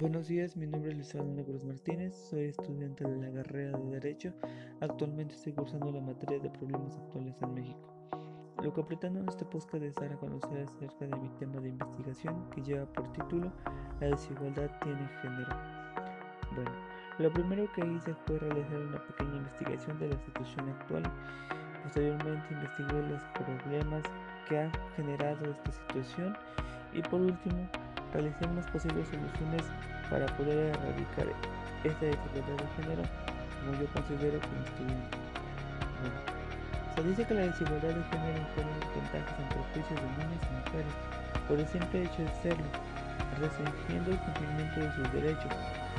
Buenos días, mi nombre es Luis Fernando Cruz Martínez, soy estudiante de la carrera de Derecho. Actualmente estoy cursando la materia de problemas actuales en México. Lo que pretendo en este podcast es dar a conocer acerca de mi tema de investigación que lleva por título La desigualdad tiene género. Bueno, lo primero que hice fue realizar una pequeña investigación de la situación actual. Posteriormente investigué los problemas que ha generado esta situación y por último realicemos posibles soluciones para poder erradicar esta desigualdad de género como yo considero como estudiante. se dice que la desigualdad de género impone ventajas entre juicios de niños y mujeres por el simple hecho de serlo, restringiendo el cumplimiento de sus derechos,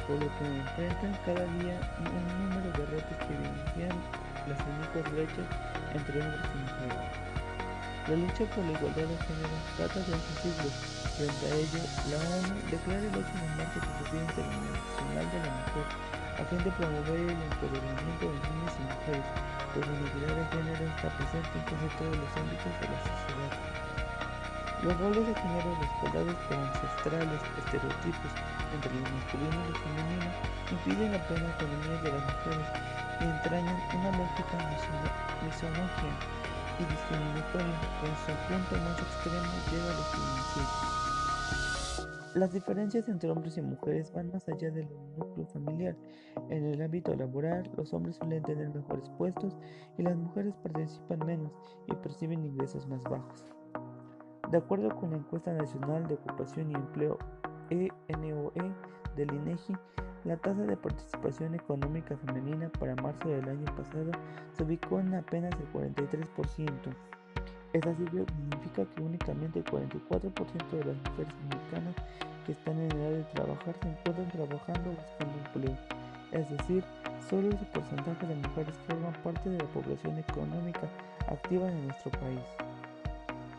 por lo que enfrentan cada día un número de retos que evidencian las únicas brechas entre hombres y mujeres. La lucha por la igualdad de género trata de hace siglos Frente a ello, la ONU declara el 8 de marzo como Día Internacional de la Mujer a fin de promover el empoderamiento de niños y mujeres, pues la igualdad de género está presente en casi todos los ámbitos de la sociedad. Los roles de género respaldados por ancestrales estereotipos entre lo masculino y lo femenino impiden la plena autonomía de las mujeres y entrañan una lógica misógina y discriminatoria que su punto más extremo lleva a los feminicidios. Las diferencias entre hombres y mujeres van más allá del núcleo familiar. En el ámbito laboral, los hombres suelen tener mejores puestos y las mujeres participan menos y perciben ingresos más bajos. De acuerdo con la encuesta nacional de ocupación y empleo ENOE e del INEGI, la tasa de participación económica femenina para marzo del año pasado se ubicó en apenas el 43%. Esta cifra significa que únicamente el 44% de las mujeres mexicanas que están en edad de trabajar se encuentran trabajando buscando empleo. Es decir, solo ese porcentaje de mujeres forman parte de la población económica activa de nuestro país.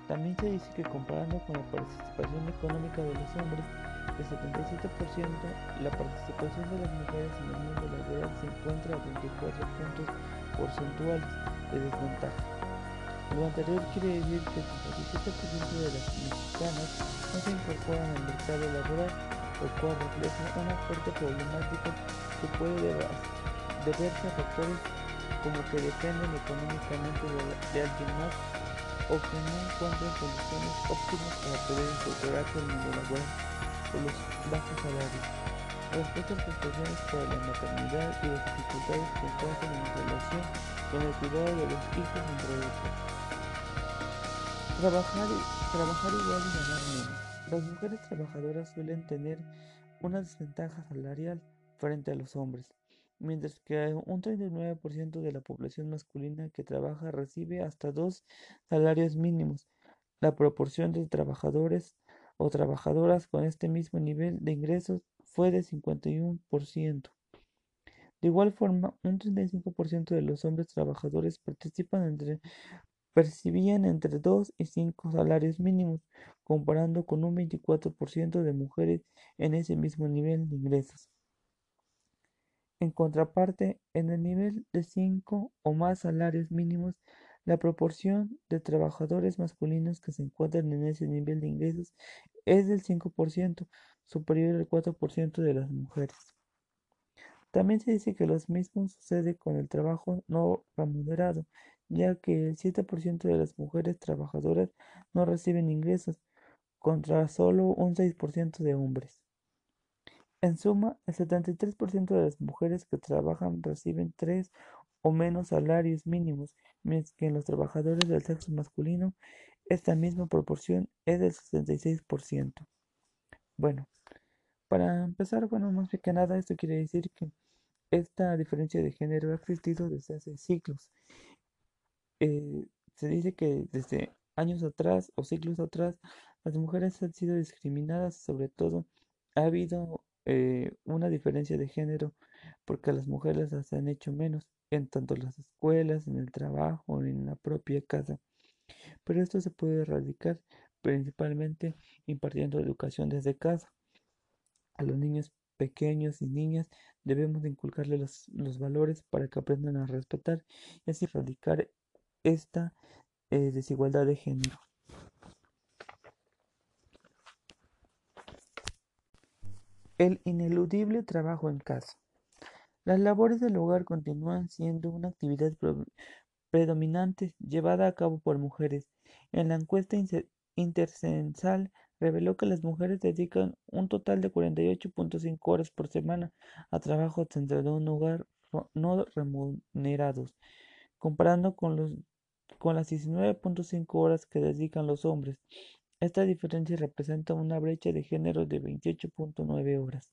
También se dice que comparando con la participación económica de los hombres, el 77%, la participación de las mujeres en el mundo laboral se encuentra a 24 puntos porcentuales de desventaja. Lo anterior quiere decir que el 57% de las mexicanas no se incorporan al mercado laboral, lo cual refleja una fuerte problemática que puede deberse a factores como que dependen económicamente de, alguien más o que no encuentran condiciones óptimas para poder incorporarse al mundo laboral por los bajos salarios. Las prestaciones para la maternidad y las dificultades que encuentran en relación con el cuidado de los hijos, entre otros. Trabajar, trabajar igual y ganar menos. Las mujeres trabajadoras suelen tener una desventaja salarial frente a los hombres, mientras que un 39% de la población masculina que trabaja recibe hasta dos salarios mínimos. La proporción de trabajadores o trabajadoras con este mismo nivel de ingresos fue de 51%. De igual forma, un 35% de los hombres trabajadores participan entre percibían entre 2 y 5 salarios mínimos, comparando con un 24% de mujeres en ese mismo nivel de ingresos. En contraparte, en el nivel de 5 o más salarios mínimos, la proporción de trabajadores masculinos que se encuentran en ese nivel de ingresos es del 5%, superior al 4% de las mujeres. También se dice que lo mismo sucede con el trabajo no remunerado, ya que el 7% de las mujeres trabajadoras no reciben ingresos, contra solo un 6% de hombres. En suma, el 73% de las mujeres que trabajan reciben tres o menos salarios mínimos, mientras que en los trabajadores del sexo masculino esta misma proporción es del 66%. Bueno, para empezar, bueno, más que nada, esto quiere decir que esta diferencia de género ha existido desde hace siglos eh, se dice que desde años atrás o siglos atrás las mujeres han sido discriminadas, sobre todo ha habido eh, una diferencia de género porque las mujeres las han hecho menos en tanto las escuelas, en el trabajo, en la propia casa. Pero esto se puede erradicar principalmente impartiendo educación desde casa. A los niños pequeños y niñas debemos de inculcarles los, los valores para que aprendan a respetar y así erradicar esta eh, desigualdad de género. El ineludible trabajo en casa. Las labores del hogar continúan siendo una actividad predominante llevada a cabo por mujeres. En la encuesta intercensal reveló que las mujeres dedican un total de 48.5 horas por semana a trabajo dentro de un hogar no remunerados, comparando con, los, con las 19.5 horas que dedican los hombres. Esta diferencia representa una brecha de género de 28.9 horas.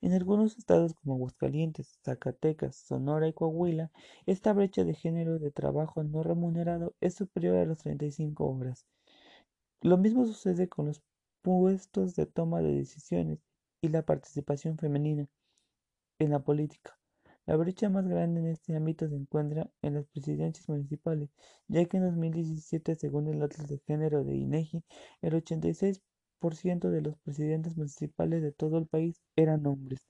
En algunos estados como Aguascalientes, Zacatecas, Sonora y Coahuila, esta brecha de género de trabajo no remunerado es superior a las 35 horas. Lo mismo sucede con los puestos de toma de decisiones y la participación femenina en la política. La brecha más grande en este ámbito se encuentra en las presidencias municipales, ya que en 2017, según el Atlas de Género de INEGI, el 86% de los presidentes municipales de todo el país eran hombres.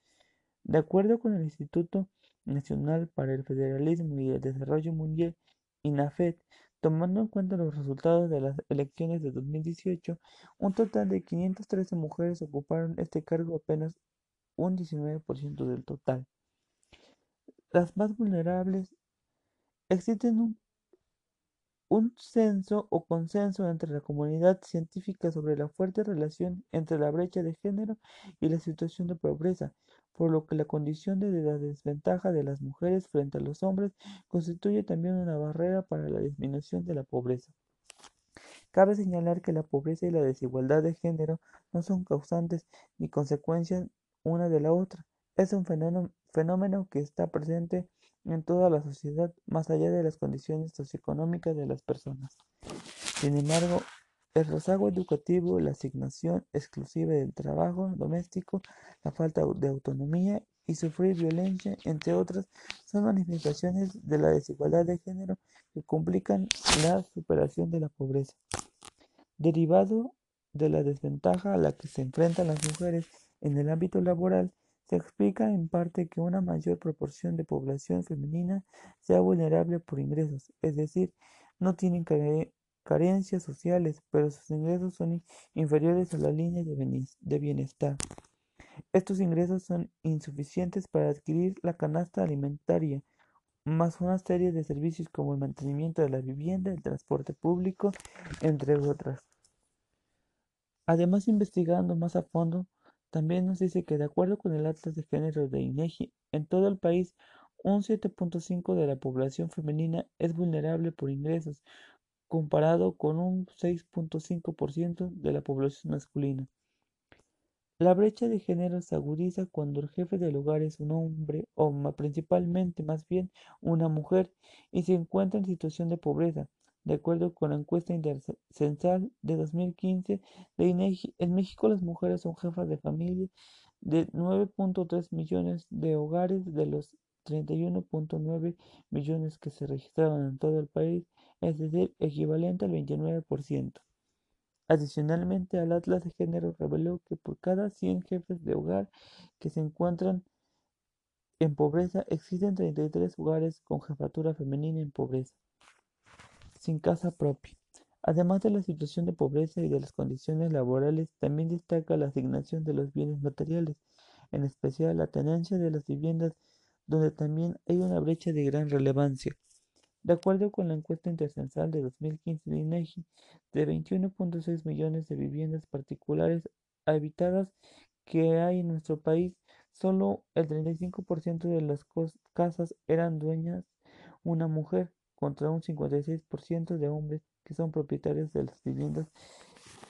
De acuerdo con el Instituto Nacional para el Federalismo y el Desarrollo Mundial, INAFED, tomando en cuenta los resultados de las elecciones de 2018, un total de 513 mujeres ocuparon este cargo, apenas un 19% del total las más vulnerables, existen un, un censo o consenso entre la comunidad científica sobre la fuerte relación entre la brecha de género y la situación de pobreza, por lo que la condición de la desventaja de las mujeres frente a los hombres constituye también una barrera para la disminución de la pobreza. Cabe señalar que la pobreza y la desigualdad de género no son causantes ni consecuencias una de la otra, es un fenómeno, que está presente en toda la sociedad, más allá de las condiciones socioeconómicas de las personas. Sin embargo, el rezago educativo, la asignación exclusiva del trabajo doméstico, la falta de autonomía y sufrir violencia, entre otras, son manifestaciones de la desigualdad de género que complican la superación de la pobreza. Derivado de la desventaja a la que se enfrentan las mujeres en el ámbito laboral, se explica en parte que una mayor proporción de población femenina sea vulnerable por ingresos, es decir, no tienen carencias sociales, pero sus ingresos son inferiores a la línea de bienestar. Estos ingresos son insuficientes para adquirir la canasta alimentaria, más una serie de servicios como el mantenimiento de la vivienda, el transporte público, entre otras. Además, investigando más a fondo, también nos dice que de acuerdo con el Atlas de Género de INEGI, en todo el país un 7.5 de la población femenina es vulnerable por ingresos, comparado con un 6.5% de la población masculina. La brecha de género se agudiza cuando el jefe del hogar es un hombre o principalmente más bien una mujer y se encuentra en situación de pobreza, de acuerdo con la encuesta intercensal de 2015 de INEGI, en México las mujeres son jefas de familia de 9.3 millones de hogares de los 31.9 millones que se registraron en todo el país, es decir, equivalente al 29%. Adicionalmente, el Atlas de Género reveló que por cada 100 jefes de hogar que se encuentran en pobreza, existen 33 hogares con jefatura femenina en pobreza sin casa propia. Además de la situación de pobreza y de las condiciones laborales, también destaca la asignación de los bienes materiales, en especial la tenencia de las viviendas, donde también hay una brecha de gran relevancia. De acuerdo con la encuesta intercensal de 2015 de INEGI, de 21.6 millones de viviendas particulares habitadas que hay en nuestro país, solo el 35% de las casas eran dueñas una mujer, contra un 56% de hombres que son propietarios de las viviendas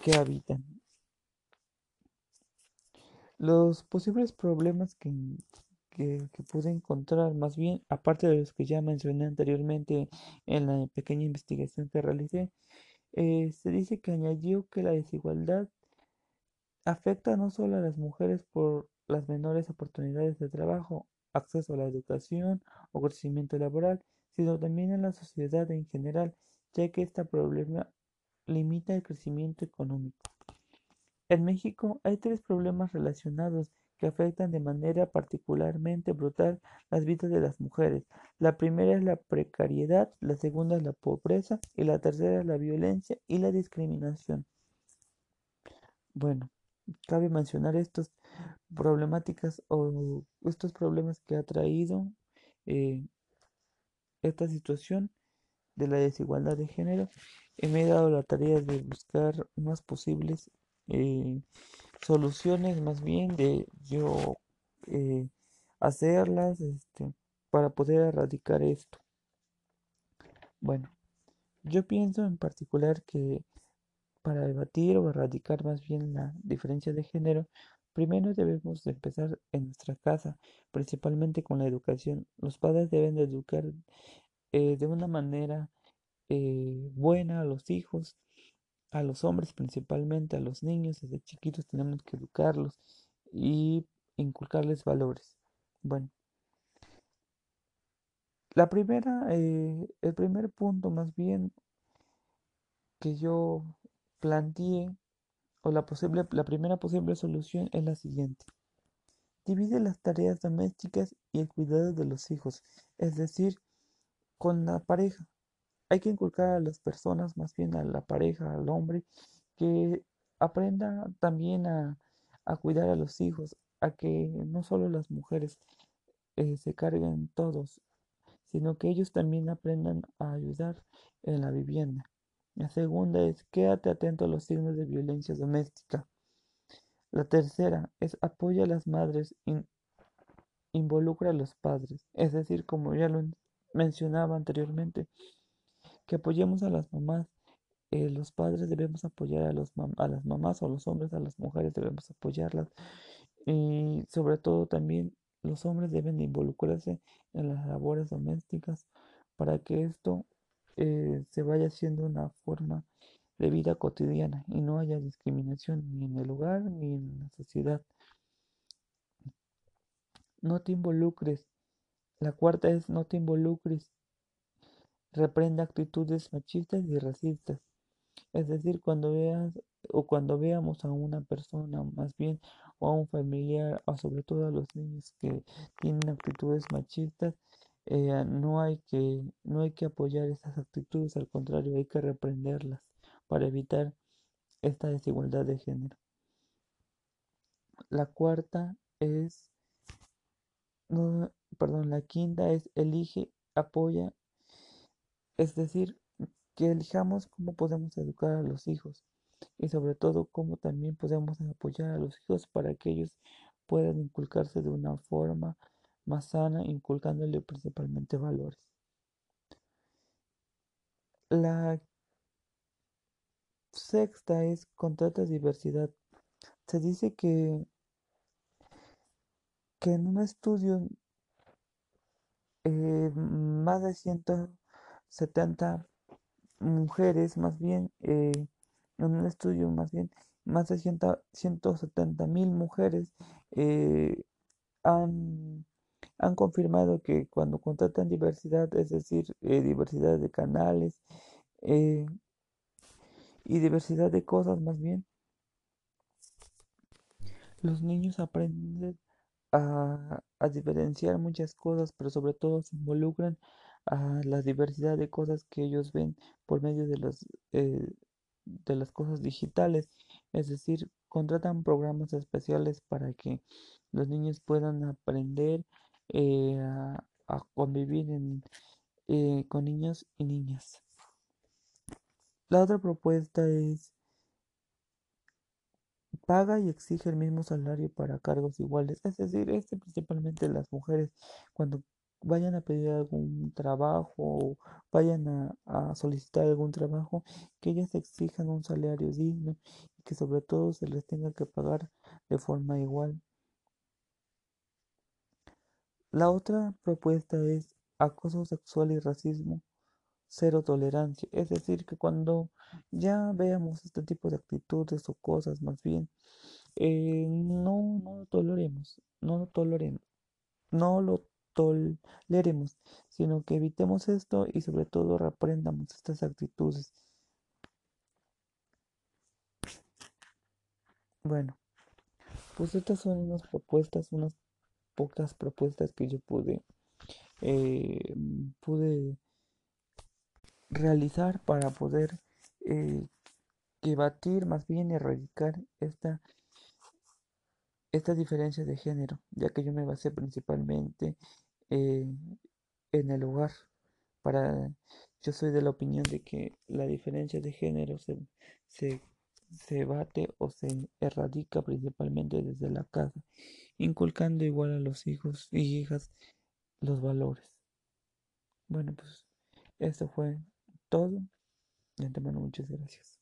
que habitan. Los posibles problemas que, que, pude encontrar, más bien, aparte de los que ya mencioné anteriormente en la pequeña investigación que realicé, eh, se dice que añadió que la desigualdad afecta no solo a las mujeres por las menores oportunidades de trabajo, acceso a la educación o crecimiento laboral, sino también en la sociedad en general, ya que este problema limita el crecimiento económico. En México hay tres problemas relacionados que afectan de manera particularmente brutal las vidas de las mujeres. La primera es la precariedad, la segunda es la pobreza y la tercera es la violencia y la discriminación. Bueno, cabe mencionar estos problemáticas o estos problemas que ha traído eh, esta situación de la desigualdad de género y me he dado la tarea de buscar más posibles eh, soluciones más bien de yo eh, hacerlas este, para poder erradicar esto. Bueno, yo pienso en particular que para debatir o erradicar más bien la diferencia de género, primero debemos empezar en nuestra casa, principalmente con la educación. Los padres deben de educar eh, de una manera eh, buena a los hijos, a los hombres principalmente, a los niños, desde chiquitos tenemos que educarlos y inculcarles valores. Bueno, la primera, eh, el primer punto más bien que yo planteé, o la, posible, la primera posible solución es la siguiente. Divide las tareas domésticas y el cuidado de los hijos, es decir, con la pareja. Hay que inculcar a las personas, más bien a la pareja, al hombre, que aprenda también a, cuidar a los hijos, a que no solo las mujeres eh, se carguen todos, sino que ellos también aprendan a ayudar en la vivienda. La segunda es quédate atento a los signos de violencia doméstica. La tercera es apoya a las madres, involucra a los padres, es decir, como ya lo mencionaba anteriormente, que apoyemos a las mamás. Eh, los padres debemos apoyar a, a las mamás o los hombres a las mujeres debemos apoyarlas. Y sobre todo también los hombres deben involucrarse en las labores domésticas para que esto eh, se vaya haciendo una forma de vida cotidiana y no haya discriminación ni en el hogar ni en la sociedad. No te involucres. La cuarta es no te involucres. Reprenda actitudes machistas y racistas. Es decir, cuando veas o cuando veamos a una persona más bien o a un familiar o sobre todo a los niños que tienen actitudes machistas, eh, no, hay que, no hay que apoyar esas actitudes, al contrario, hay que reprenderlas para evitar esta desigualdad de género. La cuarta es, no, perdón, la quinta es elige, apoya, es decir, que elijamos cómo podemos educar a los hijos y sobre todo cómo también podemos apoyar a los hijos para que ellos puedan inculcarse de una forma más sana, inculcándole principalmente valores. La sexta es contrata diversidad. Se dice que, que en un estudio eh, más de 170 mujeres, más bien, eh, en un estudio más bien, más de 170 mil mujeres eh, han han confirmado que cuando contratan diversidad, es decir, eh, diversidad de canales eh, y diversidad de cosas más bien, los niños aprenden a, diferenciar muchas cosas, pero sobre todo se involucran a la diversidad de cosas que ellos ven por medio de eh, de las cosas digitales, es decir, contratan programas especiales para que los niños puedan aprender eh, a, convivir eh, con niños y niñas. La otra propuesta es paga y exige el mismo salario para cargos iguales. Es decir, este principalmente las mujeres cuando vayan a pedir algún trabajo o vayan a, solicitar algún trabajo, que ellas exijan un salario digno y que sobre todo se les tenga que pagar de forma igual. La otra propuesta es acoso sexual y racismo, cero tolerancia. Es decir, que cuando ya veamos este tipo de actitudes o cosas más bien, eh, no, no lo toleremos, no lo toleremos, no lo toleremos, sino que evitemos esto y sobre todo reprendamos estas actitudes. Bueno, pues estas son unas propuestas, unas pocas propuestas que yo pude, eh, pude realizar para poder eh, debatir, más bien erradicar esta esta diferencia de género, ya que yo me basé principalmente eh, en el hogar. Para, yo soy de la opinión de que la diferencia de género se, se, bate o se erradica principalmente desde la casa, inculcando igual a los hijos y hijas los valores. Bueno, pues eso fue todo. De antemano, muchas gracias.